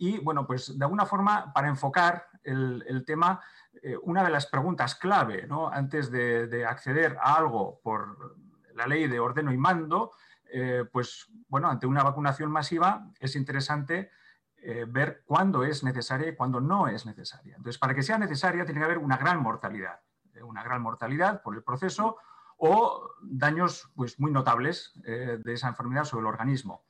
y, bueno, pues de alguna forma, para enfocar el, tema, eh, una de las preguntas clave, ¿no? Antes de, acceder a algo por la ley de ordeno y mando, eh, pues, bueno, ante una vacunación masiva es interesante ver cuándo es necesaria y cuándo no es necesaria. Entonces, para que sea necesaria tiene que haber una gran mortalidad, una gran mortalidad por el proceso o daños pues, muy notables de esa enfermedad sobre el organismo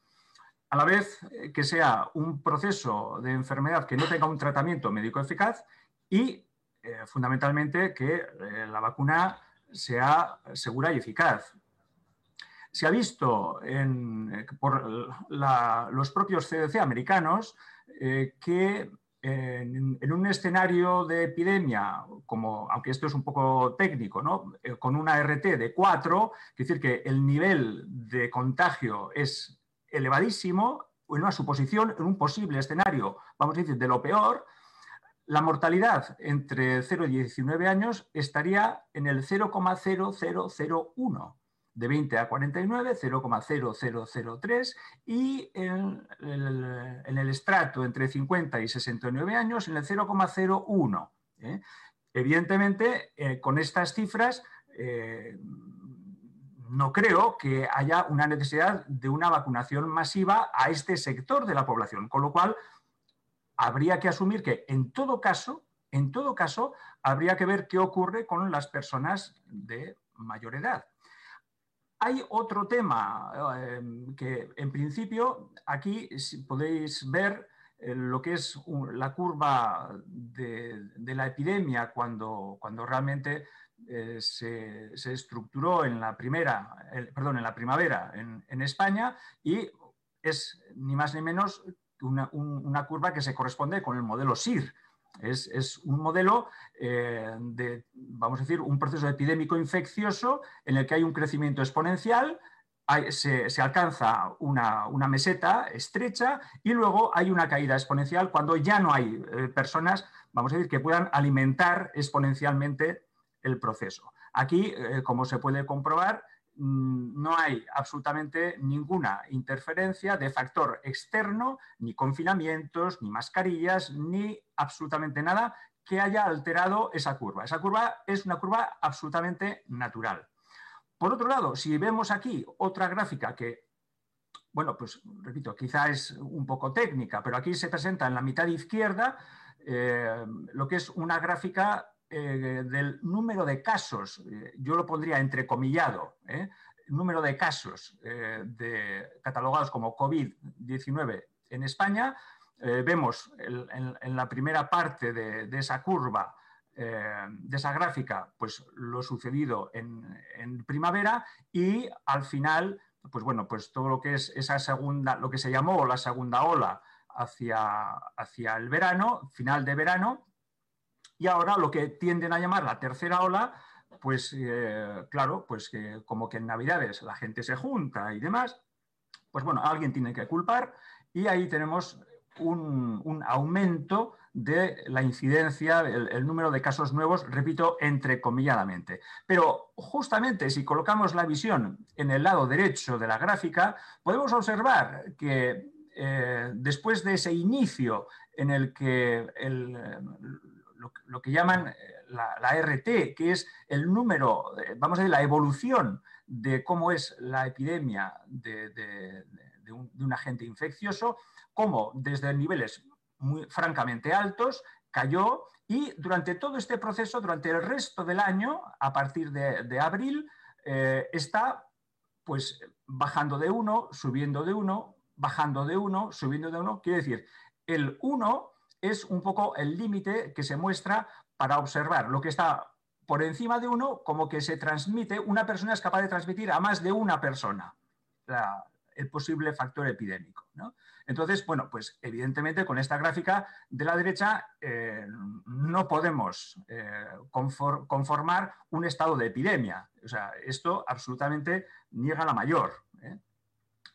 a la vez eh, que sea un proceso de enfermedad que no tenga un tratamiento médico eficaz y eh, fundamentalmente que eh, la vacuna sea segura y eficaz. Se ha visto por los propios CDC americanos que en, un escenario de epidemia, como, aunque esto es un poco técnico, ¿no? con una RT de 4, es decir, que el nivel de contagio es elevadísimo, en una suposición, en un posible escenario, vamos a decir, de lo peor, la mortalidad entre 0 y 19 años estaría en el 0,0001, de 20 a 49, 0,0003, y en el, estrato entre 50 y 69 años en el 0,01. ¿eh? Evidentemente, eh, con estas cifras, eh, no creo que haya una necesidad de una vacunación masiva a este sector de la población, con lo cual habría que asumir que en todo caso, en todo caso, habría que ver qué ocurre con las personas de mayor edad. Hay otro tema eh, que, en principio, aquí podéis ver eh, lo que es la curva de, la epidemia cuando, cuando realmente eh, se, estructuró en la, primera, perdón, en la primavera en, España y es ni más ni menos una, una, curva que se corresponde con el modelo SIR. Es, un modelo eh, de, vamos a decir, un proceso epidémico infeccioso en el que hay un crecimiento exponencial, se, alcanza una, meseta estrecha y luego hay una caída exponencial cuando ya no hay eh, personas, vamos a decir, que puedan alimentar exponencialmente el proceso. Aquí, eh, como se puede comprobar, mm, no hay absolutamente ninguna interferencia de factor externo, ni confinamientos, ni mascarillas, ni absolutamente nada que haya alterado esa curva. Esa curva es una curva absolutamente natural. Por otro lado, si vemos aquí otra gráfica que, bueno, pues repito, quizá es un poco técnica, pero aquí se presenta en la mitad izquierda eh, lo que es una gráfica eh, del número de casos, eh, yo lo pondría entrecomillado, ¿eh? número de casos de, catalogados como COVID-19 en España, vemos en, la primera parte de, esa curva, de esa gráfica, pues lo sucedido en, primavera y al final, pues bueno, pues todo lo que es esa segunda, lo que se llamó la segunda ola hacia, hacia el verano, final de verano, y ahora lo que tienden a llamar la tercera ola, pues eh, claro, pues que como que en Navidades la gente se junta y demás, pues bueno, alguien tiene que culpar y ahí tenemos un, aumento de la incidencia, el, número de casos nuevos, repito, entrecomilladamente. Pero justamente si colocamos la visión en el lado derecho de la gráfica, podemos observar que eh, después de ese inicio en el que el, lo, que llaman eh, la, RT, que es el número, vamos a decir, la evolución de cómo es la epidemia de, un, agente infeccioso, cómo desde niveles muy francamente altos cayó y durante todo este proceso, durante el resto del año, a partir de, abril, eh, está pues bajando de uno, subiendo de uno, bajando de uno, subiendo de uno. Quiere decir, el 1 es un poco el límite que se muestra para observar lo que está por encima de uno, como que se transmite, una persona es capaz de transmitir a más de una persona el posible factor epidémico. Entonces, bueno, pues evidentemente con esta gráfica de la derecha eh, no podemos eh, conformar un estado de epidemia. O sea, esto absolutamente niega la mayor. ¿eh?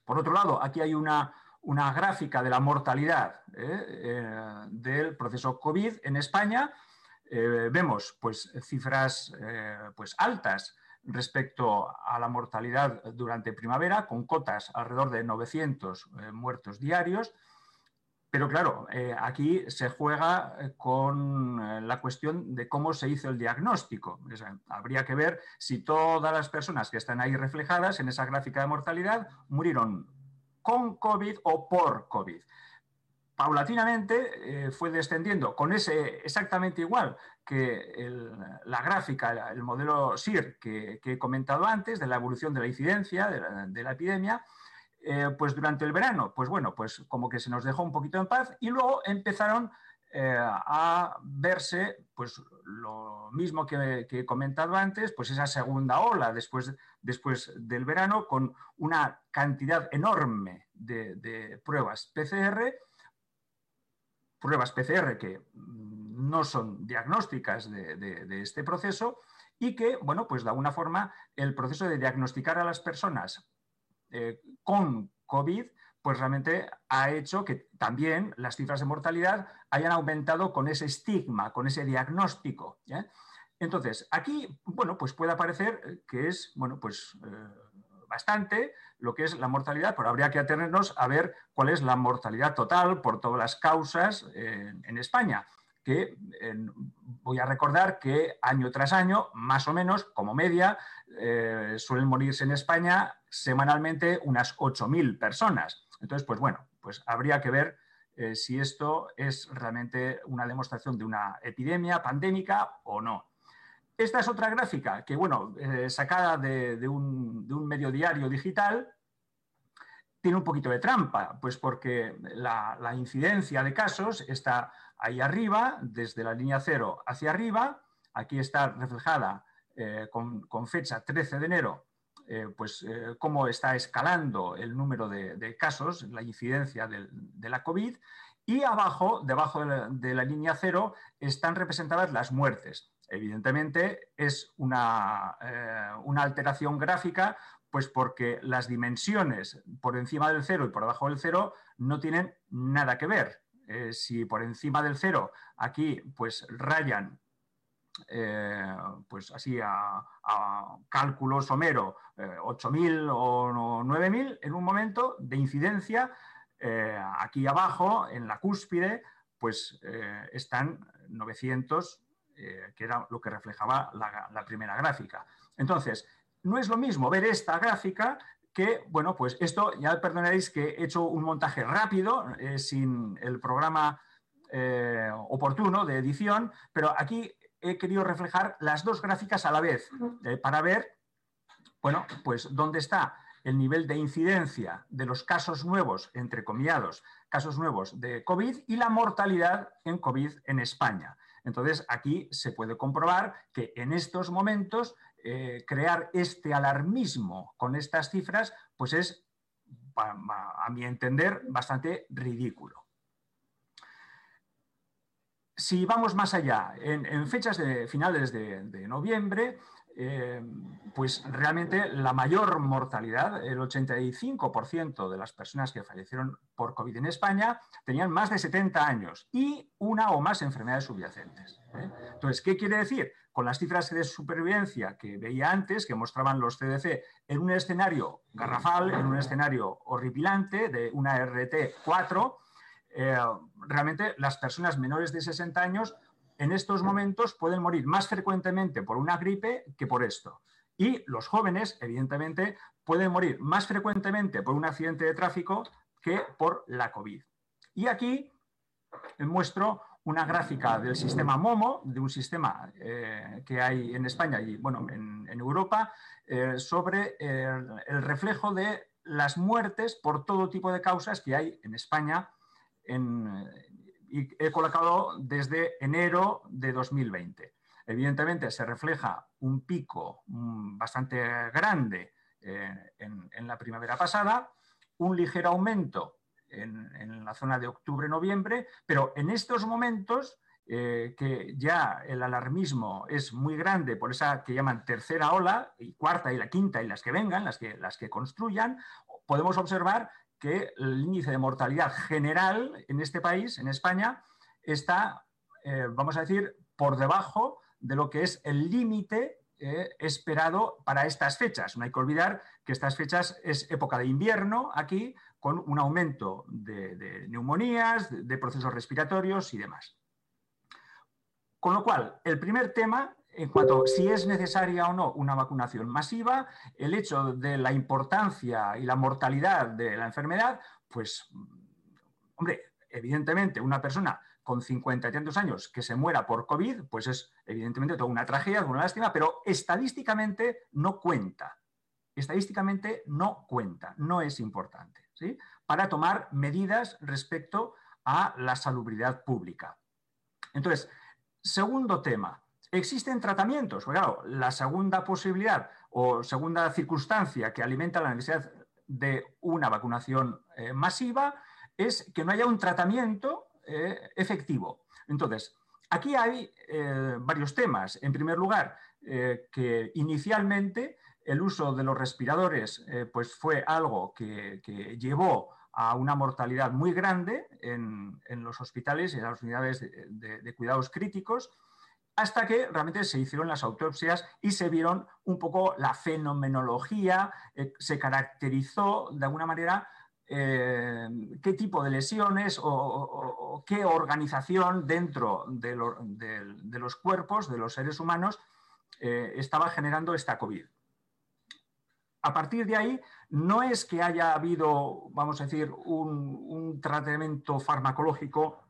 Por otro lado, aquí hay una, una gráfica de la mortalidad ¿eh? Eh, del proceso COVID en España, eh, vemos pues, cifras pues, altas respecto a la mortalidad durante primavera, con cotas alrededor de 900 muertos diarios, Pero claro, aquí se juega con la cuestión de cómo se hizo el diagnóstico. habría que ver si todas las personas que están ahí reflejadas en esa gráfica de mortalidad murieron con COVID o por COVID. Paulatinamente fue descendiendo con ese exactamente igual que la gráfica, el modelo SIR que, he comentado antes de la evolución de la incidencia de la epidemia, eh, pues durante el verano, pues bueno, pues como que se nos dejó un poquito en paz y luego empezaron eh, a verse, pues lo mismo que, he comentado antes, pues esa segunda ola después, después del verano con una cantidad enorme de, pruebas PCR, pruebas PCR que no son diagnósticas de, este proceso y que, bueno, pues de alguna forma el proceso de diagnosticar a las personas eh, con COVID, pues realmente ha hecho que también las cifras de mortalidad hayan aumentado con ese estigma, con ese diagnóstico. Entonces, aquí, bueno, pues puede parecer que es, bueno, pues eh, bastante lo que es la mortalidad, pero habría que atenernos a ver cuál es la mortalidad total por todas las causas en España que voy a recordar que año tras año, más o menos, como media, eh, suelen morirse en España semanalmente unas 8.000 personas. Entonces, pues bueno, pues habría que ver eh, si esto es realmente una demostración de una epidemia pandémica o no. Esta es otra gráfica que, bueno, eh, sacada de, un, medio diario digital, tiene un poquito de trampa, pues porque la, incidencia de casos está ahí arriba, desde la línea cero hacia arriba, aquí está reflejada eh, con, fecha 13 de enero, eh, pues cómo está escalando el número de, casos, la incidencia de, la COVID, y abajo, debajo de la, línea cero, están representadas las muertes. Evidentemente es una, una alteración gráfica pues porque las dimensiones por encima del cero y por debajo del cero no tienen nada que ver. Eh, si por encima del cero aquí pues rayan eh, pues así a, cálculo somero 8.000 eh, o 9.000 en un momento de incidencia, aquí abajo en la cúspide pues están 900 que era lo que reflejaba la, la primera gráfica. Entonces, no es lo mismo ver esta gráfica que, bueno, pues esto ya perdonaréis que he hecho un montaje rápido, eh, sin el programa eh, oportuno de edición, pero aquí he querido reflejar las dos gráficas a la vez eh, para ver, bueno, pues dónde está el nivel de incidencia de los casos nuevos, entre comillados, casos nuevos de COVID y la mortalidad en COVID en España. Entonces, aquí se puede comprobar que en estos momentos eh, crear este alarmismo con estas cifras, pues es, a, mi entender, bastante ridículo. Si vamos más allá, en, fechas de finales de, noviembre, eh, pues realmente la mayor mortalidad, el 85% de las personas que fallecieron por COVID en España tenían más de 70 años y una o más enfermedades subyacentes. ¿eh? Entonces, ¿qué quiere decir? con las cifras de supervivencia que veía antes, que mostraban los CDC, en un escenario garrafal, en un escenario horripilante de una RT4, eh, realmente las personas menores de 60 años en estos momentos pueden morir más frecuentemente por una gripe que por esto. Y los jóvenes, evidentemente, pueden morir más frecuentemente por un accidente de tráfico que por la COVID. Y aquí muestro una gráfica del sistema MOMO, de un sistema eh, que hay en España y bueno, en, Europa, eh, sobre el, reflejo de las muertes por todo tipo de causas que hay en España. Y he colocado desde enero de 2020. Evidentemente se refleja un pico mm, bastante grande eh, en la primavera pasada, un ligero aumento en, la zona de octubre-noviembre, pero en estos momentos eh, que ya el alarmismo es muy grande por esa que llaman tercera ola, y cuarta y la quinta y las que vengan, las que, las que construyan, podemos observar que el índice de mortalidad general en este país, en España, está, eh, vamos a decir, por debajo de lo que es el límite eh, esperado para estas fechas. No hay que olvidar que estas fechas es época de invierno aquí, con un aumento de, neumonías, de, procesos respiratorios y demás. Con lo cual, el primer tema, en cuanto a si es necesaria o no una vacunación masiva, el hecho de la importancia y la mortalidad de la enfermedad, pues, hombre, evidentemente una persona con 50 y tantos años que se muera por COVID, pues es evidentemente toda una tragedia, una lástima, pero estadísticamente no cuenta. Estadísticamente no cuenta, no es importante, ¿sí? Para tomar medidas respecto a la salubridad pública. Entonces, segundo tema, ¿existen tratamientos? Claro, la segunda posibilidad o segunda circunstancia que alimenta la necesidad de una vacunación eh, masiva es que no haya un tratamiento eh, efectivo. Entonces, aquí hay eh, varios temas. En primer lugar, que inicialmente el uso de los respiradores pues fue algo que, llevó a una mortalidad muy grande en, los hospitales y en las unidades de, cuidados críticos, hasta que realmente se hicieron las autopsias y se vieron un poco la fenomenología, se caracterizó de alguna manera eh, qué tipo de lesiones o, qué organización dentro de, los cuerpos de los seres humanos eh, estaba generando esta COVID. A partir de ahí, no es que haya habido, vamos a decir, un, tratamiento farmacológico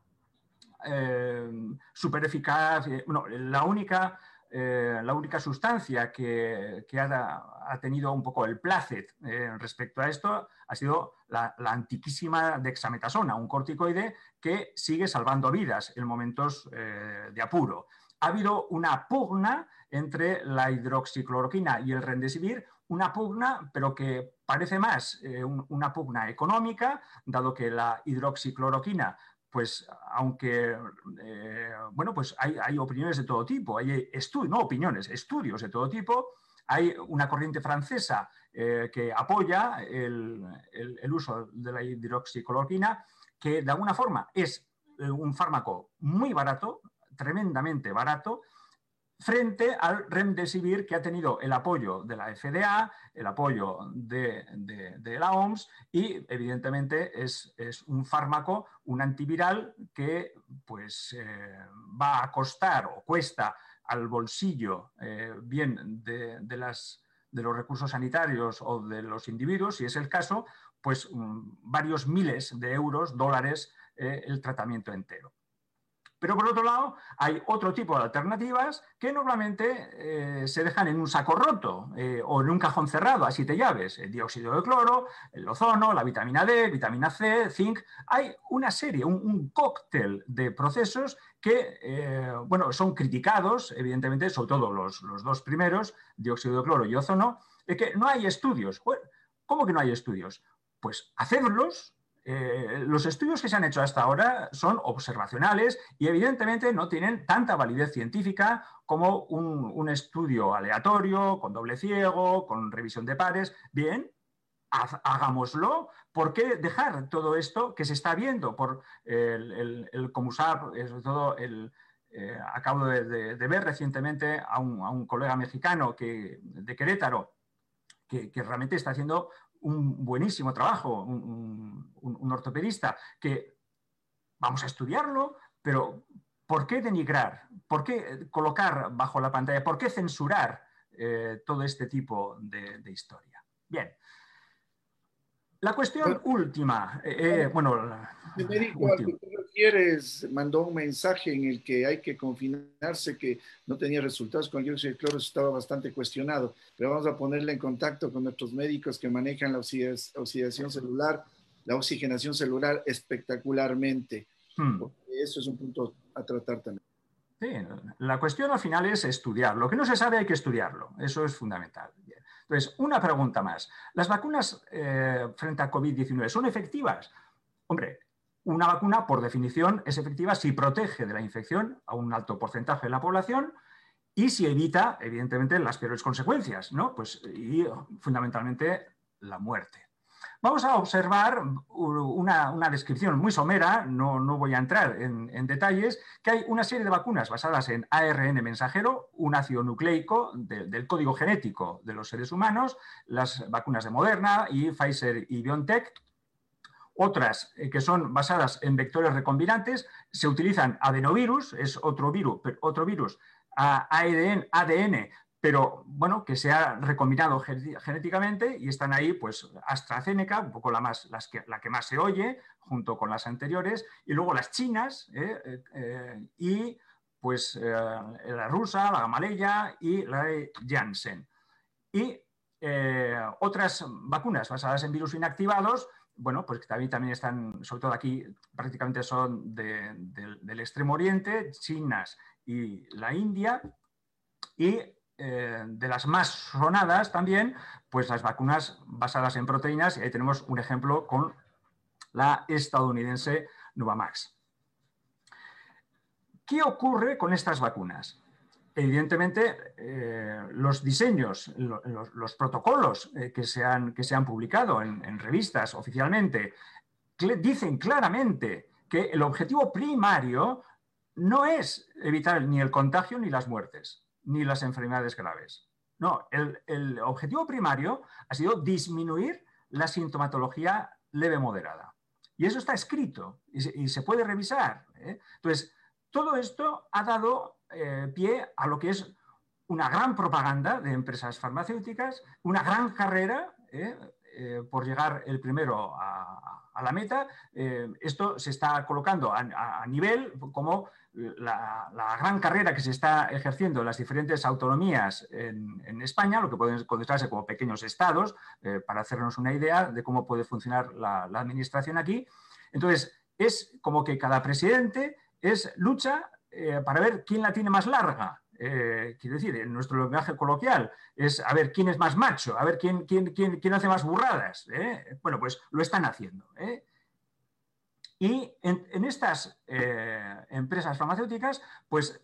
eh, súper eficaz. la única eh, la única sustancia que, ha, tenido un poco el placet eh, respecto a esto ha sido la, antiquísima dexametasona, un corticoide que sigue salvando vidas en momentos eh, de apuro. Ha habido una pugna entre la hidroxicloroquina y el rendesivir, una pugna, pero que parece más una pugna económica, dado que la hidroxicloroquina pues aunque, eh, bueno, pues hay, opiniones de todo tipo, hay estudios, no opiniones, estudios de todo tipo, hay una corriente francesa eh, que apoya el, uso de la hidroxicloroquina, que de alguna forma es eh, un fármaco muy barato, tremendamente barato, frente al remdesivir que ha tenido el apoyo de la FDA, el apoyo de, la OMS y evidentemente es, un fármaco, un antiviral que pues eh, va a costar o cuesta al bolsillo eh, bien de, las, de los recursos sanitarios o de los individuos, si es el caso, pues mm, varios miles de euros, dólares, eh, el tratamiento entero. Pero por otro lado, hay otro tipo de alternativas que normalmente eh, se dejan en un saco roto eh, o en un cajón cerrado a siete llaves. El dióxido de cloro, el ozono, la vitamina D, vitamina C, zinc. Hay una serie, un, cóctel de procesos que eh, bueno, son criticados, evidentemente, sobre todo los, los, dos primeros, dióxido de cloro y ozono, de que no hay estudios. ¿Cómo que no hay estudios? Pues hacerlos eh, los estudios que se han hecho hasta ahora son observacionales y evidentemente no tienen tanta validez científica como un, estudio aleatorio, con doble ciego, con revisión de pares. Bien, hagámoslo. ¿Por qué dejar todo esto que se está viendo por el, el, eh, sobre todo el, eh, acabo de, ver recientemente a un, colega mexicano que, de Querétaro que, que, realmente está haciendo un buenísimo trabajo, un, ortopedista, que vamos a estudiarlo, pero ¿por qué denigrar? ¿Por qué colocar bajo la pantalla? ¿Por qué censurar eh, todo este tipo de, historia? Bien. La cuestión última, eh, eh, bueno, quieres mandó un mensaje en el que hay que confinarse, que no tenía resultados con el dióxido de cloro, estaba bastante cuestionado, pero vamos a ponerle en contacto con nuestros médicos que manejan la oxidación celular, la oxigenación celular espectacularmente. Hmm. Eso es un punto a tratar también. Sí, la cuestión al final es estudiar. Lo que no se sabe hay que estudiarlo. Eso es fundamental. Entonces, una pregunta más. ¿Las vacunas eh, frente a COVID-19 son efectivas? Hombre, una vacuna, por definición, es efectiva si protege de la infección a un alto porcentaje de la población y si evita, evidentemente, las peores consecuencias, ¿no? Pues, y fundamentalmente la muerte. Vamos a observar una, descripción muy somera, no, voy a entrar en, detalles, que hay una serie de vacunas basadas en ARN mensajero, un ácido nucleico del código genético de los seres humanos, las vacunas de Moderna y Pfizer y BioNTech, otras que son basadas en vectores recombinantes, se utilizan adenovirus, es otro virus, otro virus ADN, ADN pero bueno, que se ha recombinado genéticamente y están ahí, pues AstraZeneca, un poco la, más, que, la que más se oye, junto con las anteriores, y luego las chinas, ¿eh? Eh, eh, y pues la rusa, la gamaleya y la de Janssen. Y otras vacunas basadas en virus inactivados, bueno, pues que también, también están, sobre todo aquí, prácticamente son del extremo oriente, chinas y la India, y eh, de las más sonadas también, pues las vacunas basadas en proteínas, y ahí tenemos un ejemplo con la estadounidense Novamax. ¿Qué ocurre con estas vacunas? Evidentemente, eh, los diseños, los, protocolos eh, que, se han, que, se han, publicado en revistas oficialmente dicen claramente que el objetivo primario no es evitar ni el contagio ni las muertes ni las enfermedades graves. No, el, objetivo primario ha sido disminuir la sintomatología leve moderada. Y eso está escrito y se, puede revisar. ¿eh? Entonces, todo esto ha dado eh, pie a lo que es una gran propaganda de empresas farmacéuticas, una gran carrera ¿eh? por llegar el primero a, la meta. esto se está colocando a nivel como la, gran carrera que se está ejerciendo en las diferentes autonomías en, España, lo que pueden considerarse como pequeños estados, eh, para hacernos una idea de cómo puede funcionar la, administración aquí. Entonces, es como que cada presidente es lucha eh, para ver quién la tiene más larga. Eh, quiero decir, en nuestro lenguaje coloquial es a ver quién es más macho, a ver quién, quién, quién, quién hace más burradas. Bueno, pues lo están haciendo. Y en, estas eh, empresas farmacéuticas, pues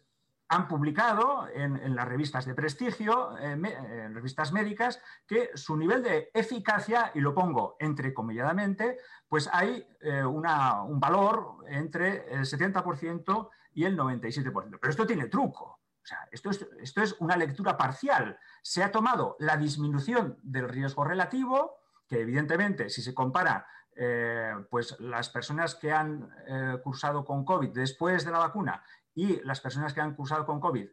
han publicado en, las revistas de prestigio, en revistas médicas, que su nivel de eficacia, y lo pongo entrecomilladamente, pues hay eh, un valor entre el 70% y el 97%. Pero esto tiene truco. O sea, esto es, esto es una lectura parcial. Se ha tomado la disminución del riesgo relativo, que evidentemente, si se compara eh, pues las personas que han eh, cursado con COVID después de la vacuna y las personas que han cursado con COVID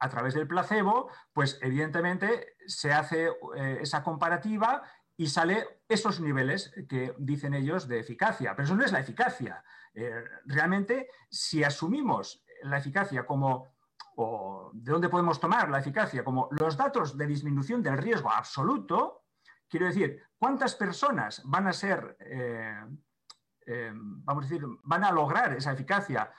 a través del placebo, pues evidentemente se hace eh, esa comparativa y sale esos niveles que dicen ellos de eficacia. Pero eso no es la eficacia. realmente, si asumimos la eficacia como, o de dónde podemos tomar la eficacia, como los datos de disminución del riesgo absoluto, Quiero decir, ¿cuántas personas van a ser, eh, eh, vamos a decir, van a lograr esa eficacia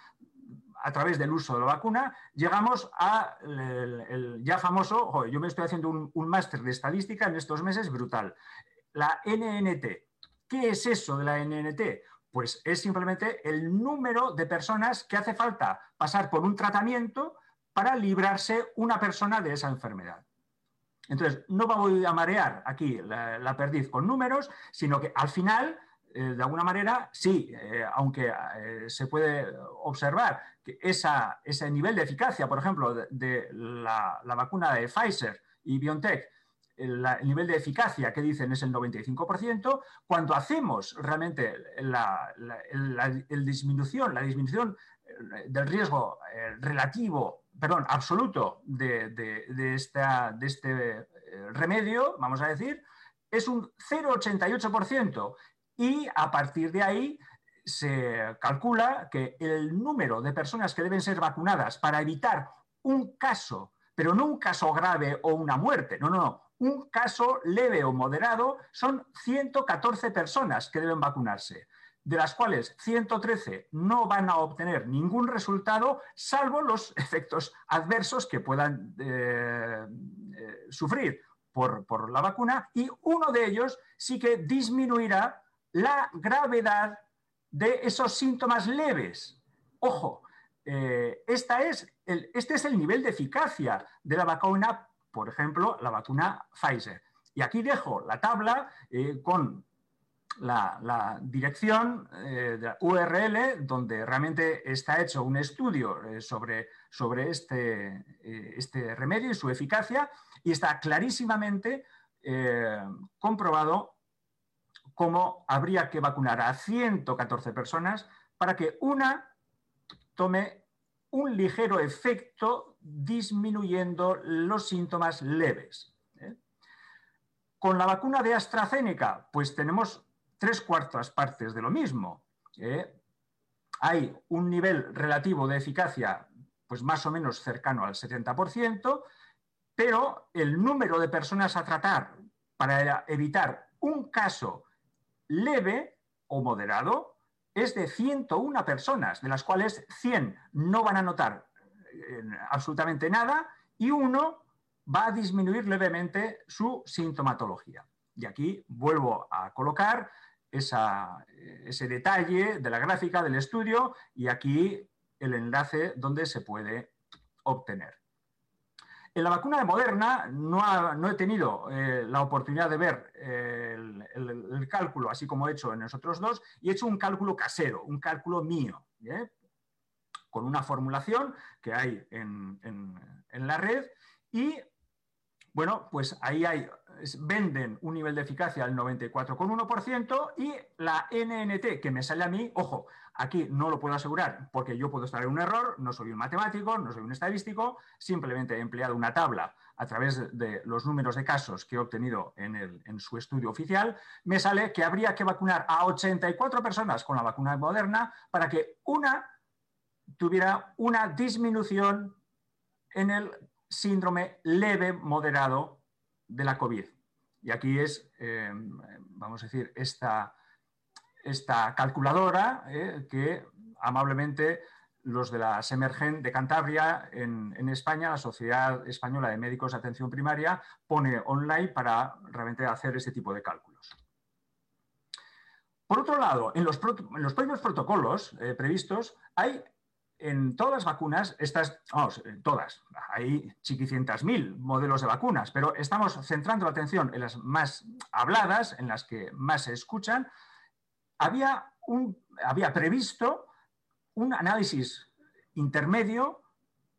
a través del uso de la vacuna? Llegamos a el, ya famoso, yo me estoy haciendo un, un máster de estadística en estos meses brutal, la NNT. ¿Qué es eso de la NNT? Pues es simplemente el número de personas que hace falta pasar por un tratamiento para librarse una persona de esa enfermedad. Entonces, no voy a marear aquí la, perdiz con números, sino que al final, eh, de alguna manera, sí, eh, aunque eh, se puede observar que ese nivel de eficacia, por ejemplo, de, la, vacuna de Pfizer y BioNTech, el, nivel de eficacia que dicen es el 95%, cuando hacemos realmente la, disminución, la disminución del riesgo relativo perdón, absoluto de, esta, de este eh, remedio, vamos a decir, es un 0,88%. Y a partir de ahí se calcula que el número de personas que deben ser vacunadas para evitar un caso, pero no un caso grave o una muerte, no, no, no, un caso leve o moderado, son 114 personas que deben vacunarse de las cuales 113 no van a obtener ningún resultado, salvo los efectos adversos que puedan eh, eh, sufrir por, la vacuna, y uno de ellos sí que disminuirá la gravedad de esos síntomas leves. Ojo, eh, esta es este es el nivel de eficacia de la vacuna, por ejemplo, la vacuna Pfizer. Y aquí dejo la tabla con la, dirección eh, de URL donde realmente está hecho un estudio eh, sobre, sobre este, eh, este, remedio y su eficacia y está clarísimamente comprobado cómo habría que vacunar a 114 personas para que una tome un ligero efecto disminuyendo los síntomas leves. Con la vacuna de AstraZeneca, pues tenemos tres cuartas partes de lo mismo. ¿eh? Hay un nivel relativo de eficacia pues más o menos cercano al 70%, pero el número de personas a tratar para evitar un caso leve o moderado es de 101 personas, de las cuales 100 no van a notar eh, absolutamente nada y uno va a disminuir levemente su sintomatología. Y aquí vuelvo a colocar ese detalle de la gráfica del estudio y aquí el enlace donde se puede obtener. En la vacuna de Moderna no, he tenido eh, la oportunidad de ver eh, el, cálculo, así como he hecho en los otros dos, y he hecho un cálculo casero, un cálculo mío, ¿eh? con una formulación que hay en, en la red y bueno, pues ahí hay, venden un nivel de eficacia al 94,1% y la NNT que me sale a mí, ojo, aquí no lo puedo asegurar porque yo puedo estar en un error, no soy un matemático, no soy un estadístico, simplemente he empleado una tabla a través de los números de casos que he obtenido en, en su estudio oficial, me sale que habría que vacunar a 84 personas con la vacuna moderna para que una tuviera una disminución en el síndrome leve moderado de la COVID. Y aquí es, eh, vamos a decir, esta, esta calculadora eh, que amablemente los de la Semergen de Cantabria en, en, España, la Sociedad Española de Médicos de Atención Primaria, pone online para realmente hacer ese tipo de cálculos. Por otro lado, en los, en los propios protocolos eh, previstos hay en todas las vacunas, estas, vamos, todas, hay chiquicientas mil modelos de vacunas, pero estamos centrando la atención en las más habladas, en las que más se escuchan. Había, un, había previsto un análisis intermedio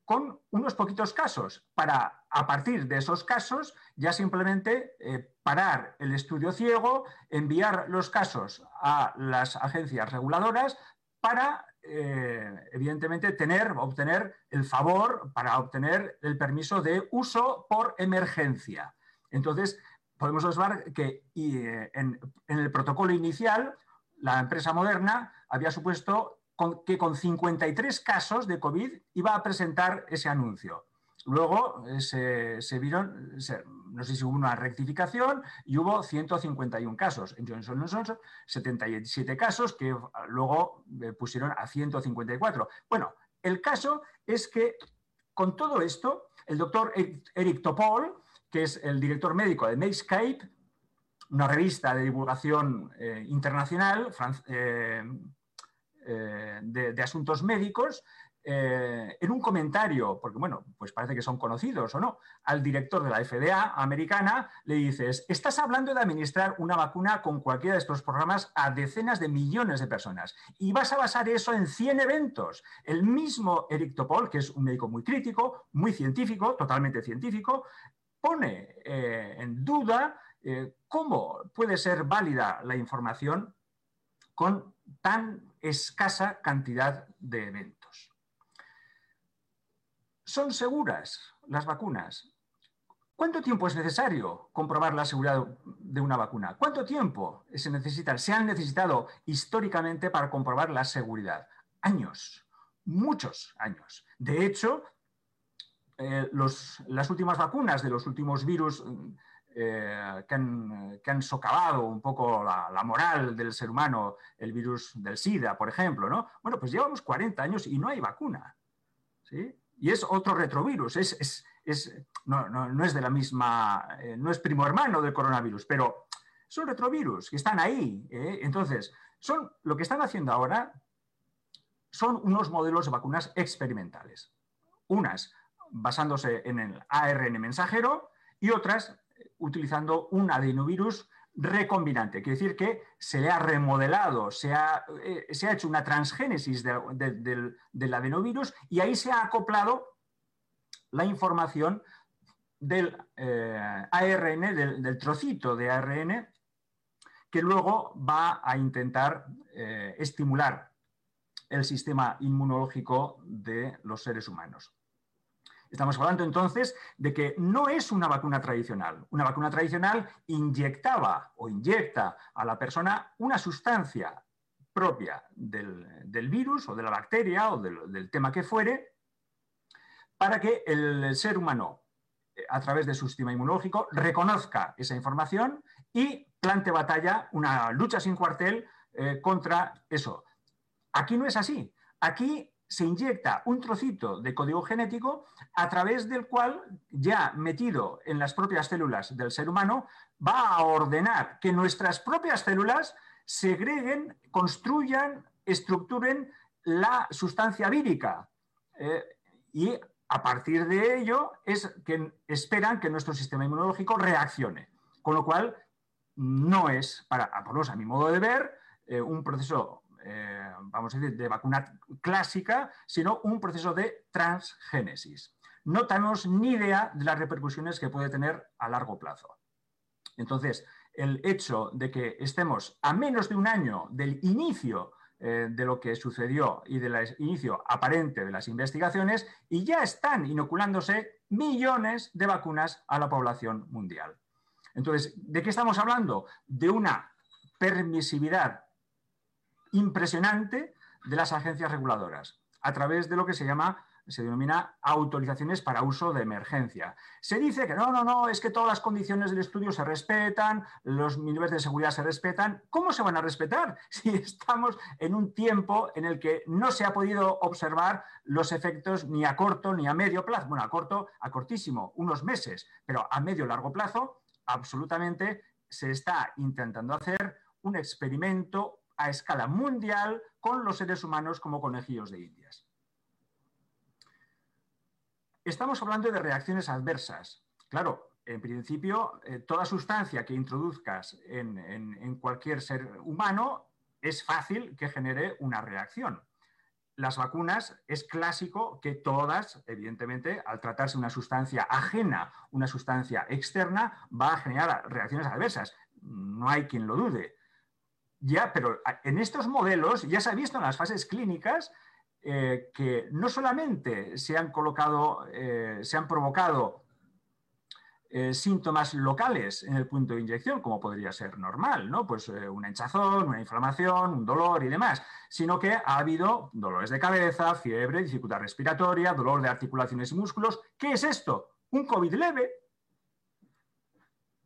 con unos poquitos casos para, a partir de esos casos, ya simplemente eh, parar el estudio ciego, enviar los casos a las agencias reguladoras para eh, evidentemente, tener, obtener el favor para obtener el permiso de uso por emergencia. Entonces, podemos observar que eh, en, el protocolo inicial, la empresa moderna había supuesto que con 53 casos de COVID iba a presentar ese anuncio. Luego eh, se, vieron, no sé si hubo una rectificación y hubo 151 casos. En Johnson Johnson, 77 casos que luego eh, pusieron a 154. Bueno, el caso es que con todo esto, el doctor Eric Topol, que es el director médico de Medscape, una revista de divulgación eh, internacional de, asuntos médicos, eh, en un comentario, porque bueno, pues parece que son conocidos o no, al director de la FDA americana le dices, estás hablando de administrar una vacuna con cualquiera de estos programas a decenas de millones de personas y vas a basar eso en 100 eventos. El mismo Eric Topol, que es un médico muy crítico, muy científico, totalmente científico, pone eh, en duda eh, cómo puede ser válida la información con tan escasa cantidad de eventos. ¿Son seguras las vacunas? ¿Cuánto tiempo es necesario comprobar la seguridad de una vacuna? ¿Cuánto tiempo se necesita, se han necesitado históricamente para comprobar la seguridad? Años, muchos años. De hecho, eh, las últimas vacunas de los últimos virus eh, que, han, socavado un poco la, la, moral del ser humano, el virus del SIDA, por ejemplo, ¿no? Bueno, pues llevamos 40 años y no hay vacuna. ¿sí? Y es otro retrovirus, es, no, es de la misma, eh, no es primo hermano del coronavirus, pero son retrovirus que están ahí. ¿eh? Entonces, son, lo que están haciendo ahora son unos modelos de vacunas experimentales. Unas basándose en el ARN mensajero y otras utilizando un adenovirus recombinante, quiere decir que se le ha remodelado, se ha, eh, se ha hecho una transgénesis del, adenovirus y ahí se ha acoplado la información del eh, ARN, del, trocito de ARN que luego va a intentar eh, estimular el sistema inmunológico de los seres humanos. Estamos hablando entonces de que no es una vacuna tradicional. Una vacuna tradicional inyectaba o inyecta a la persona una sustancia propia del, virus o de la bacteria o del, tema que fuere para que el ser humano, eh, a través de su sistema inmunológico, reconozca esa información y plante batalla, una lucha sin cuartel eh, contra eso. Aquí no es así. Aquí se inyecta un trocito de código genético a través del cual, ya metido en las propias células del ser humano, va a ordenar que nuestras propias células segreguen, construyan, estructuren la sustancia vírica. Eh, y a partir de ello es que esperan que nuestro sistema inmunológico reaccione. Con lo cual, no es, para, por a mi modo de ver, eh, un proceso eh, vamos a decir, de vacuna clásica, sino un proceso de transgénesis. No tenemos ni idea de las repercusiones que puede tener a largo plazo. Entonces, el hecho de que estemos a menos de un año del inicio eh, de lo que sucedió y del inicio aparente de las investigaciones y ya están inoculándose millones de vacunas a la población mundial. Entonces, ¿de qué estamos hablando? De una permisividad impresionante de las agencias reguladoras a través de lo que se llama se denomina autorizaciones para uso de emergencia. Se dice que no, no, no, es que todas las condiciones del estudio se respetan, los niveles de seguridad se respetan. ¿Cómo se van a respetar si estamos en un tiempo en el que no se ha podido observar los efectos ni a corto ni a medio plazo? Bueno, a corto, a cortísimo, unos meses, pero a medio largo plazo, absolutamente se está intentando hacer un experimento a escala mundial con los seres humanos como conejillos de indias. Estamos hablando de reacciones adversas. Claro, en principio, eh, toda sustancia que introduzcas en, cualquier ser humano es fácil que genere una reacción. Las vacunas es clásico que todas, evidentemente, al tratarse una sustancia ajena, una sustancia externa, va a generar reacciones adversas. No hay quien lo dude. Ya, pero en estos modelos ya se ha visto en las fases clínicas eh, que no solamente se han colocado, eh, se han provocado eh, síntomas locales en el punto de inyección, como podría ser normal, ¿no? Pues una hinchazón, una inflamación, un dolor y demás, sino que ha habido dolores de cabeza, fiebre, dificultad respiratoria, dolor de articulaciones y músculos. ¿Qué es esto? Un COVID leve,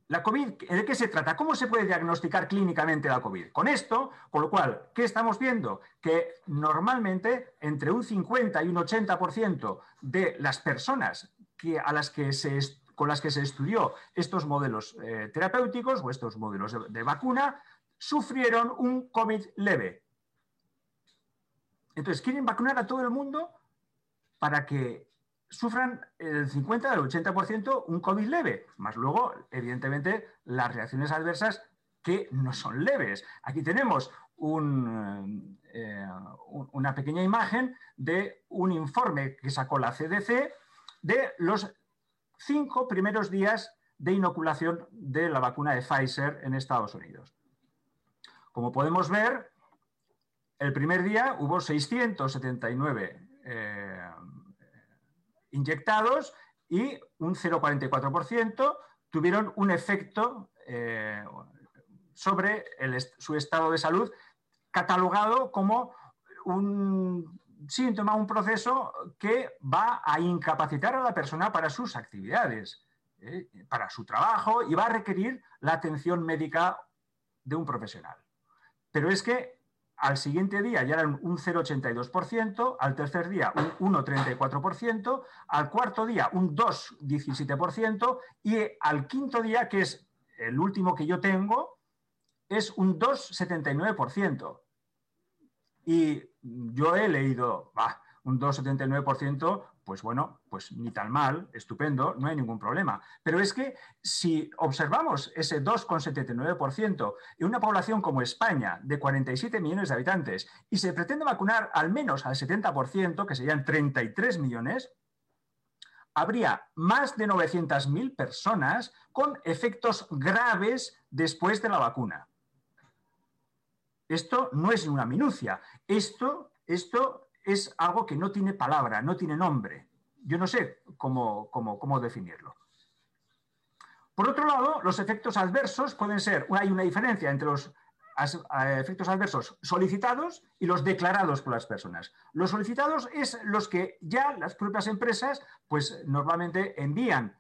¿de qué se trata? ¿Cómo se puede diagnosticar clínicamente la COVID? Con esto, con lo cual, ¿qué estamos viendo? Que normalmente entre un 50 y un 80% de las personas a las que se, con las que se estudió estos modelos eh, terapéuticos o estos modelos de vacuna sufrieron un COVID leve. Entonces, quieren vacunar a todo el mundo para que sufran el 50 al 80% un COVID leve, más luego, evidentemente, las reacciones adversas que no son leves. Aquí tenemos eh, una pequeña imagen de un informe que sacó la CDC de los cinco primeros días de inoculación de la vacuna de Pfizer en Estados Unidos. Como podemos ver, el primer día hubo 679 inyectados y un 0,44% tuvieron un efecto eh, sobre su estado de salud catalogado como un síntoma, un proceso que va a incapacitar a la persona para sus actividades, eh, para su trabajo y va a requerir la atención médica de un profesional. Pero es que al siguiente día ya eran un 0,82%, al tercer día un 1,34%, al cuarto día un 2,17% y al quinto día, que es el último que yo tengo, es un 2,79%. Y yo he leído, un 2,79%, pues bueno, pues ni tan mal, estupendo, no hay ningún problema. Pero es que si observamos ese 2,79% en una población como España, de 47 millones de habitantes, y se pretende vacunar al menos al 70%, que serían 33 millones, habría más de 900.000 personas con efectos graves después de la vacuna. Esto no es una minucia. Esto, esto es algo que no tiene palabra, no tiene nombre. Yo no sé cómo, cómo, definirlo. Por otro lado, los efectos adversos pueden ser, hay una diferencia entre los efectos adversos solicitados y los declarados por las personas. Los solicitados es los que ya las propias empresas pues normalmente envían,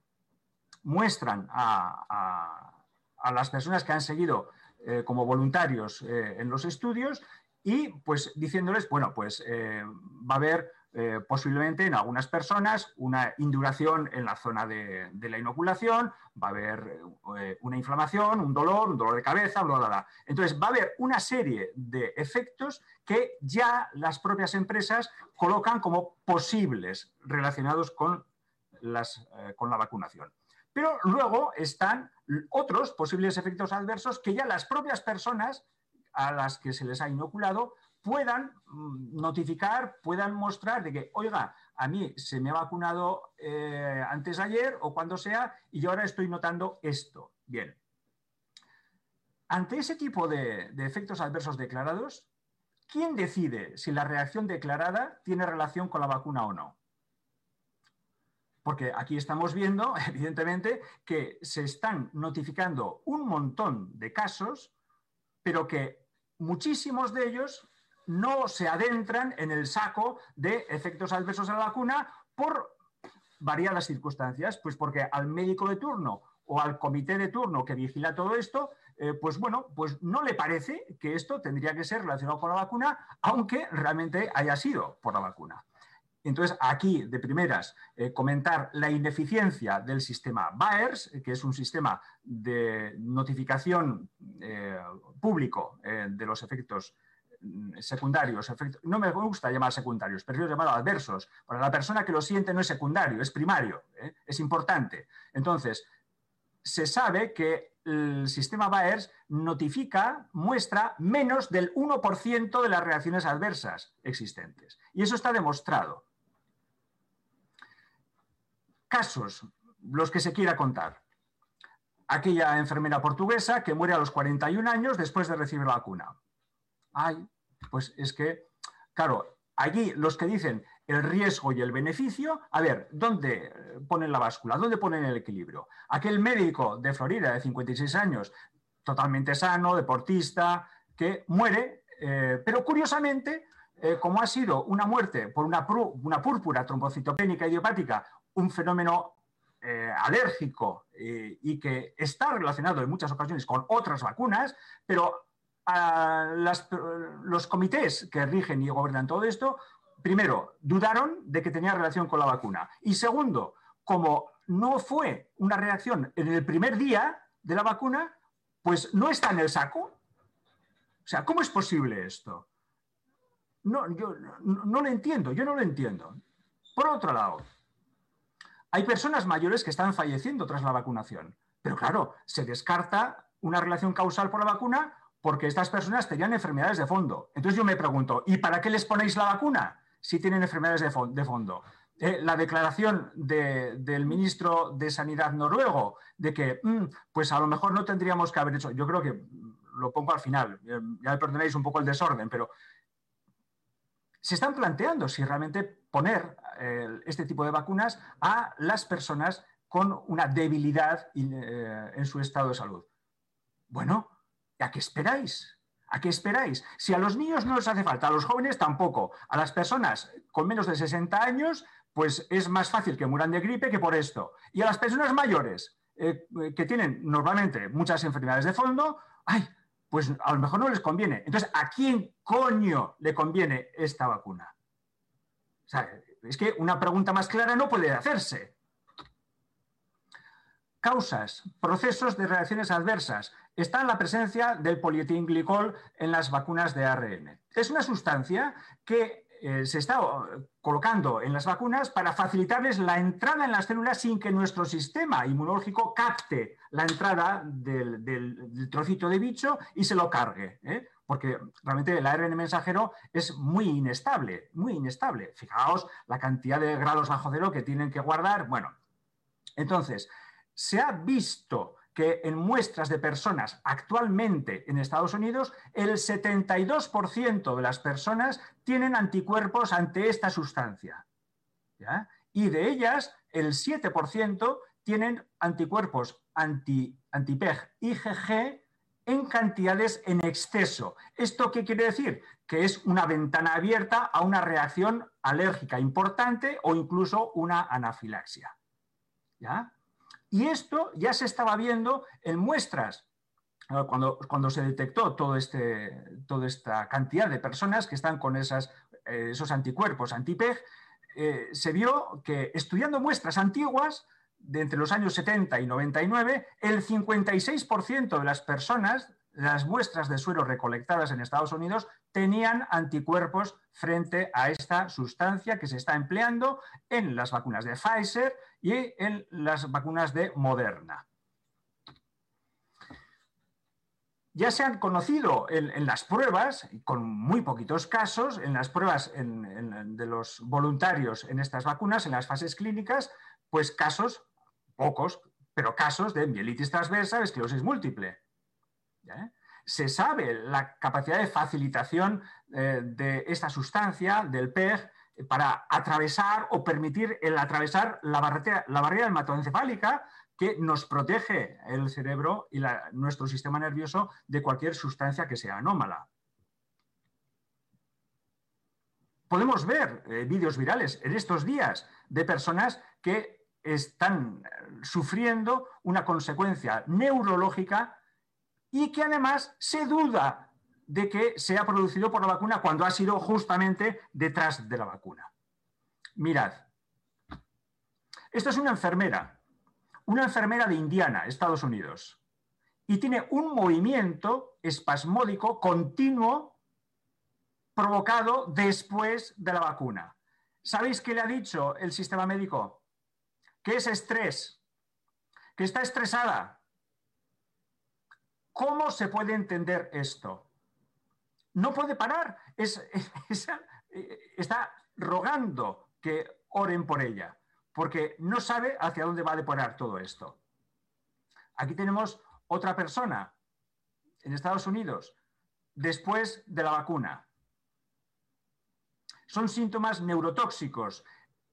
muestran a, las personas que han seguido eh, como voluntarios eh, en los estudios y pues diciéndoles, bueno, pues eh, va a haber eh, posiblemente en algunas personas una induración en la zona de, la inoculación, va a haber eh, una inflamación, un dolor, un dolor de cabeza, bla, bla, bla. Entonces, va a haber una serie de efectos que ya las propias empresas colocan como posibles relacionados con, las, con la vacunación. Pero luego están otros posibles efectos adversos que ya las propias personas a las que se les ha inoculado puedan mm, notificar, puedan mostrar de que, oiga, a mí se me ha vacunado eh, antes ayer o cuando sea y yo ahora estoy notando esto. Bien. Ante ese tipo de, de efectos adversos declarados, ¿quién decide si la reacción declarada tiene relación con la vacuna o no? Porque aquí estamos viendo, evidentemente, que se están notificando un montón de casos, pero que muchísimos de ellos no se adentran en el saco de efectos adversos a la vacuna por variadas circunstancias, pues porque al médico de turno o al comité de turno que vigila todo esto, eh, pues bueno, pues no le parece que esto tendría que ser relacionado con la vacuna, aunque realmente haya sido por la vacuna. Entonces, aquí, de primeras, eh, comentar la ineficiencia del sistema BAERS, que es un sistema de notificación eh, público eh, de los efectos mm, secundarios, no me gusta llamar secundarios, prefiero llamarlo adversos. Para la persona que lo siente no es secundario, es primario, es importante. Entonces, se sabe que el sistema BAERS notifica, muestra menos del 1% de las reacciones adversas existentes. Y eso está demostrado casos, los que se quiera contar. Aquella enfermera portuguesa que muere a los 41 años después de recibir la vacuna. Ay, pues es que, claro, allí los que dicen el riesgo y el beneficio, a ver, ¿dónde ponen la báscula? ¿Dónde ponen el equilibrio? Aquel médico de Florida de 56 años, totalmente sano, deportista, que muere, eh, pero curiosamente, eh, como ha sido una muerte por una, una púrpura trombocitopénica idiopática un fenómeno eh, alérgico eh, y que está relacionado en muchas ocasiones con otras vacunas, pero ah, los comités que rigen y gobiernan todo esto, primero, dudaron de que tenía relación con la vacuna. Y segundo, como no fue una reacción en el primer día de la vacuna, pues no está en el saco. O sea, ¿cómo es posible esto? No, yo no lo entiendo, yo no lo entiendo. Por otro lado, hay personas mayores que están falleciendo tras la vacunación, pero claro, se descarta una relación causal por la vacuna porque estas personas tenían enfermedades de fondo. Entonces yo me pregunto, ¿y para qué les ponéis la vacuna si tienen enfermedades de, fondo? Eh, la declaración del ministro de Sanidad noruego de que, mm, pues a lo mejor no tendríamos que haber hecho, yo creo que lo pongo al final, eh, ya me perdonéis un poco el desorden, pero se están planteando si realmente poner eh, este tipo de vacunas a las personas con una debilidad eh, en su estado de salud. Bueno, ¿a qué esperáis? ¿A qué esperáis? Si a los niños no les hace falta, a los jóvenes tampoco, a las personas con menos de 60 años, pues es más fácil que mueran de gripe que por esto. Y a las personas mayores, eh, que tienen normalmente muchas enfermedades de fondo, ay, pues a lo mejor no les conviene. Entonces, ¿a quién coño le conviene esta vacuna? O sea, es que una pregunta más clara no puede hacerse. Causas, procesos de reacciones adversas. Está en la presencia del polietilenglicol en las vacunas de ARN. Es una sustancia que eh, se está colocando en las vacunas para facilitarles la entrada en las células sin que nuestro sistema inmunológico capte la entrada del, trocito de bicho y se lo cargue. ¿eh? Porque realmente el ARN mensajero es muy inestable, muy inestable. Fijaos la cantidad de grados bajo cero que tienen que guardar. Bueno, entonces, se ha visto que en muestras de personas actualmente en Estados Unidos, el 72% de las personas tienen anticuerpos ante esta sustancia. Y de ellas, el 7% tienen anticuerpos anti, anti-PEG IgG en cantidades en exceso. ¿Esto qué quiere decir? Que es una ventana abierta a una reacción alérgica importante o incluso una anafilaxia. ¿Ya? Y esto ya se estaba viendo en muestras. Cuando, cuando se detectó este, toda esta cantidad de personas que están con esas, eh, esos anticuerpos anti-PEG, eh, se vio que estudiando muestras antiguas, de entre los años 70 y 99, el 56% de las personas, las muestras de suero recolectadas en Estados Unidos, tenían anticuerpos frente a esta sustancia que se está empleando en las vacunas de Pfizer y en las vacunas de Moderna. Ya se han conocido en, las pruebas, con muy poquitos casos, en las pruebas de los voluntarios en estas vacunas, en las fases clínicas, pues casos, pocos, pero casos de mielitis transversa, esclerosis múltiple se sabe la capacidad de facilitación eh, de esta sustancia, del PEG, para atravesar o permitir el atravesar la barrera, la barrera hematoencefálica que nos protege el cerebro y nuestro sistema nervioso de cualquier sustancia que sea anómala. Podemos ver eh, vídeos virales en estos días de personas que están sufriendo una consecuencia neurológica y que además se duda de que se ha producido por la vacuna cuando ha sido justamente detrás de la vacuna. Mirad, esta es una enfermera, una enfermera de Indiana, Estados Unidos, y tiene un movimiento espasmódico continuo provocado después de la vacuna. ¿Sabéis qué le ha dicho el sistema médico? Que es estrés, que está estresada, ¿Cómo se puede entender esto? No puede parar. está rogando que oren por ella, porque no sabe hacia dónde va a deporar todo esto. Aquí tenemos otra persona en Estados Unidos después de la vacuna. Son síntomas neurotóxicos.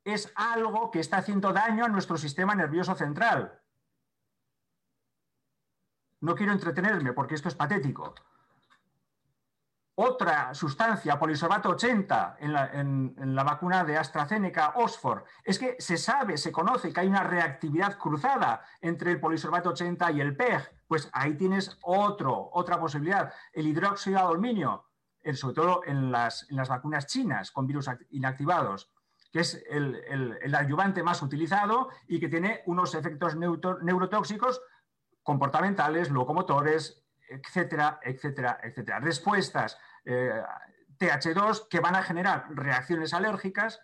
Es algo que está haciendo daño a nuestro sistema nervioso central. No quiero entretenerme porque esto es patético. Otra sustancia, polisorbato 80, en la, vacuna de AstraZeneca Oxford, es que se sabe, se conoce que hay una reactividad cruzada entre el polisorbato 80 y el PEG. Pues ahí tienes otro, otra posibilidad. El hidróxido de aluminio, sobre todo en las, vacunas chinas con virus inactivados, que es el, el, ayudante más utilizado y que tiene unos efectos neurotóxicos comportamentales, locomotores, etcétera, etcétera, etcétera. Respuestas eh, TH2 que van a generar reacciones alérgicas.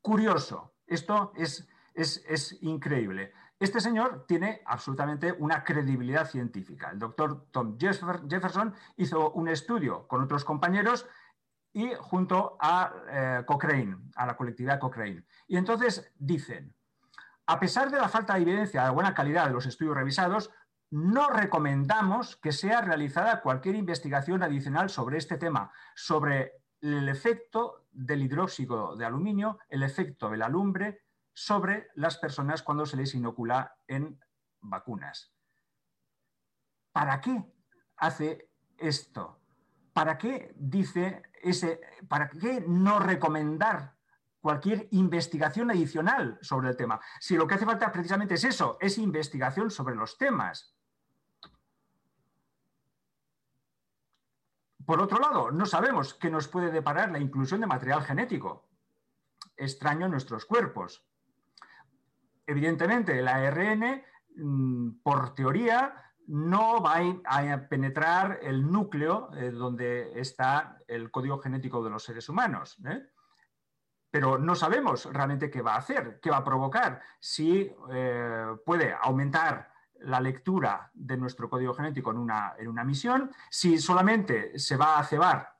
Curioso, esto es, es, increíble. Este señor tiene absolutamente una credibilidad científica. El doctor Tom Jefferson hizo un estudio con otros compañeros y junto a eh, Cochrane, a la colectividad Cochrane. Y entonces dicen, a pesar de la falta de evidencia de buena calidad de los estudios revisados, no recomendamos que sea realizada cualquier investigación adicional sobre este tema, sobre el efecto del hidróxido de aluminio, el efecto de la lumbre sobre las personas cuando se les inocula en vacunas. ¿Para qué hace esto? ¿Para qué dice ese, para qué no recomendar cualquier investigación adicional sobre el tema. Si lo que hace falta precisamente es eso, es investigación sobre los temas. Por otro lado, no sabemos qué nos puede deparar la inclusión de material genético extraño en nuestros cuerpos. Evidentemente, el ARN, mm, por teoría, no va a penetrar el núcleo eh, donde está el código genético de los seres humanos. ¿eh? pero no sabemos realmente qué va a hacer, qué va a provocar, si eh, puede aumentar la lectura de nuestro código genético en una, en una misión, si solamente se va a cebar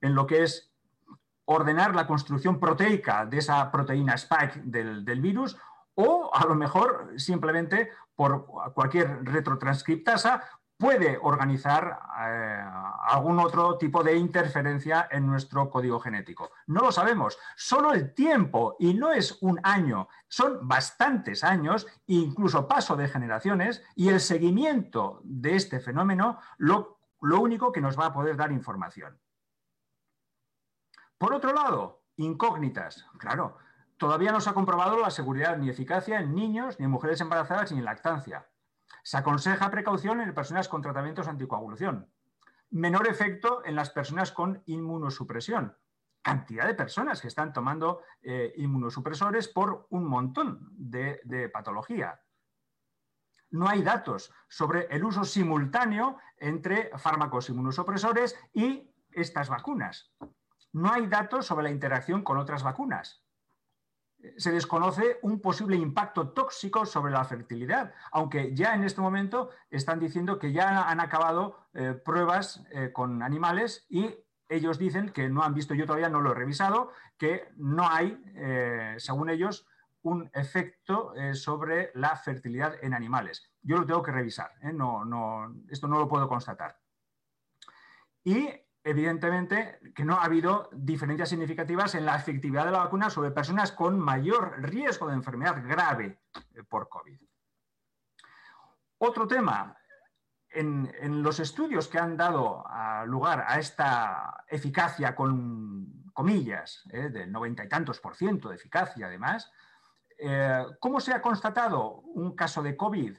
en lo que es ordenar la construcción proteica de esa proteína spike del, virus, o a lo mejor simplemente por cualquier retrotranscriptasa puede organizar eh, algún otro tipo de interferencia en nuestro código genético. No lo sabemos. Solo el tiempo, y no es un año, son bastantes años, incluso paso de generaciones, y el seguimiento de este fenómeno lo, lo único que nos va a poder dar información. Por otro lado, incógnitas. Claro, todavía no se ha comprobado la seguridad ni eficacia en niños, ni en mujeres embarazadas, ni en lactancia. Se aconseja precaución en personas con tratamientos anticoagulación. Menor efecto en las personas con inmunosupresión. Cantidad de personas que están tomando eh, inmunosupresores por un montón de, de patología. No hay datos sobre el uso simultáneo entre fármacos inmunosupresores y estas vacunas. No hay datos sobre la interacción con otras vacunas se desconoce un posible impacto tóxico sobre la fertilidad, aunque ya en este momento están diciendo que ya han acabado eh, pruebas eh, con animales y ellos dicen que no han visto, yo todavía no lo he revisado, que no hay, eh, según ellos, un efecto sobre la fertilidad en animales. Yo lo tengo que revisar, no, no, esto no lo puedo constatar. Y evidentemente que no ha habido diferencias significativas en la efectividad de la vacuna sobre personas con mayor riesgo de enfermedad grave eh, por COVID. Otro tema, en, los estudios que han dado lugar a esta eficacia con comillas, eh, del noventa y tantos por ciento de eficacia además, eh, ¿cómo se ha constatado un caso de COVID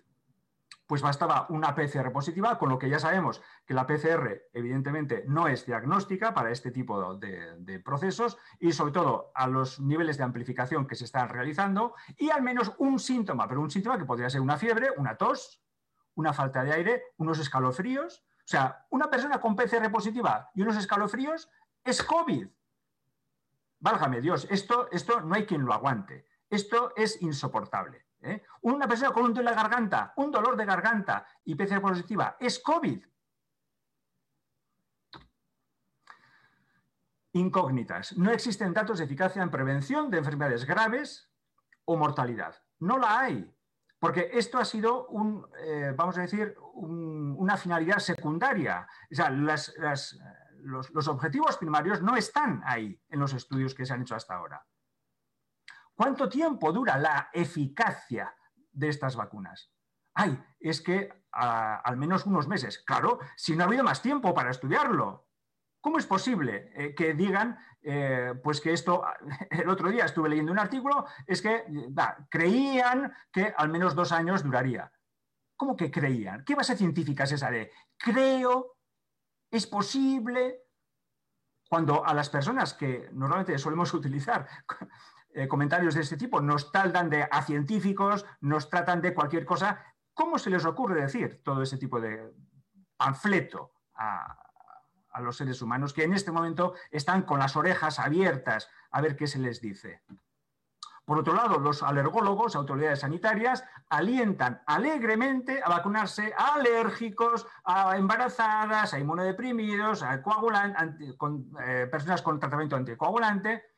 pues bastaba una PCR positiva, con lo que ya sabemos que la PCR evidentemente no es diagnóstica para este tipo de, procesos y sobre todo a los niveles de amplificación que se están realizando y al menos un síntoma, pero un síntoma que podría ser una fiebre, una tos, una falta de aire, unos escalofríos. O sea, una persona con PCR positiva y unos escalofríos es COVID. Válgame Dios, esto, esto no hay quien lo aguante. Esto es insoportable. ¿Eh? Una persona con un dolor de garganta, un dolor de garganta y PCR positiva, es COVID. Incógnitas. No existen datos de eficacia en prevención de enfermedades graves o mortalidad. No la hay, porque esto ha sido un, eh, vamos a decir, una finalidad secundaria. O sea, los, los objetivos primarios no están ahí en los estudios que se han hecho hasta ahora. ¿Cuánto tiempo dura la eficacia de estas vacunas? Ay, es que al menos unos meses. Claro, si no ha habido más tiempo para estudiarlo. ¿Cómo es posible eh, que digan, eh, pues que esto, el otro día estuve leyendo un artículo, es que creían que al menos dos años duraría? ¿Cómo que creían? ¿Qué base científica es esa de creo, es posible? Cuando a las personas que normalmente solemos utilizar eh, comentarios de este tipo nos taldan de a científicos, nos tratan de cualquier cosa. ¿Cómo se les ocurre decir todo ese tipo de panfleto a, los seres humanos que en este momento están con las orejas abiertas a ver qué se les dice? Por otro lado, los alergólogos, autoridades sanitarias, alientan alegremente a vacunarse a alérgicos, a embarazadas, a inmunodeprimidos, a con, eh, personas con tratamiento anticoagulante,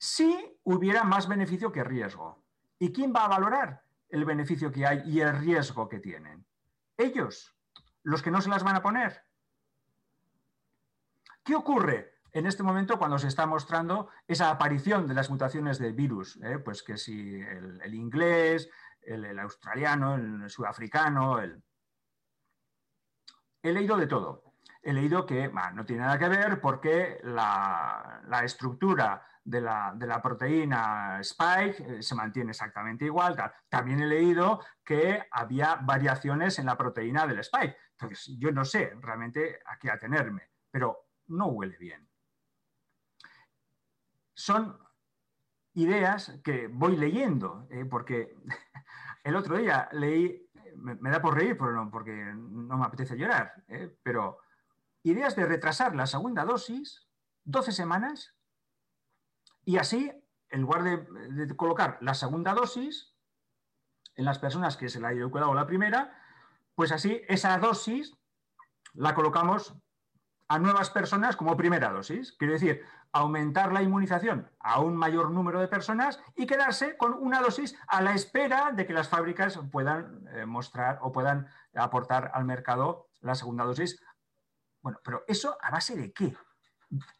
si hubiera más beneficio que riesgo. ¿Y quién va a valorar el beneficio que hay y el riesgo que tienen? Ellos, los que no se las van a poner. ¿Qué ocurre en este momento cuando se está mostrando esa aparición de las mutaciones del virus? Eh, pues que si el, inglés, el, australiano, el sudafricano, el... He leído de todo. He leído que no tiene nada que ver porque la estructura de la, proteína spike eh, se mantiene exactamente igual. También he leído que había variaciones en la proteína del spike. Entonces, yo no sé realmente a qué atenerme, pero no huele bien. Son ideas que voy leyendo, eh, porque el otro día leí, me, da por reír porque no me apetece llorar, eh, pero ideas de retrasar la segunda dosis 12 semanas y así, en lugar de, colocar la segunda dosis en las personas que se la ha inoculado la primera, pues así esa dosis la colocamos a nuevas personas como primera dosis. Quiero decir, aumentar la inmunización a un mayor número de personas y quedarse con una dosis a la espera de que las fábricas puedan eh, mostrar o puedan aportar al mercado la segunda dosis. Bueno, pero eso a base de qué?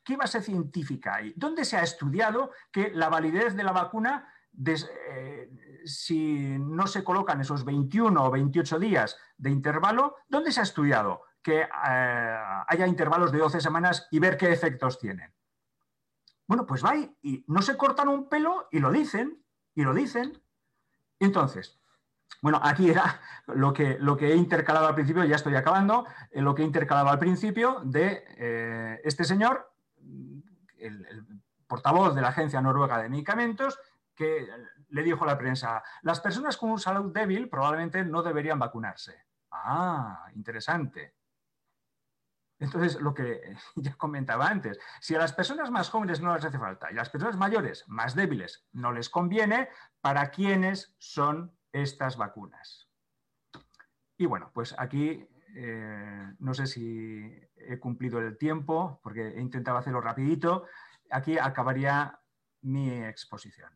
¿Qué base científica hay? ¿Dónde se ha estudiado que la validez de la vacuna, eh, si no se colocan esos 21 o 28 días de intervalo, ¿dónde se ha estudiado que eh, haya intervalos de 12 semanas y ver qué efectos tienen? Bueno, pues va y no se cortan un pelo y lo dicen, y lo dicen. Entonces, bueno, aquí era lo que, lo que he intercalado al principio, ya estoy acabando, eh, lo que he intercalado al principio de eh, este señor, el, portavoz de la Agencia Noruega de Medicamentos, que le dijo a la prensa, las personas con salud débil probablemente no deberían vacunarse. Ah, interesante. Entonces, lo que ya comentaba antes, si a las personas más jóvenes no les hace falta y a las personas mayores, más débiles, no les conviene, ¿para quiénes son estas vacunas? Y bueno, pues aquí eh, no sé si he cumplido el tiempo, porque he intentado hacerlo rapidito. Aquí acabaría mi exposición.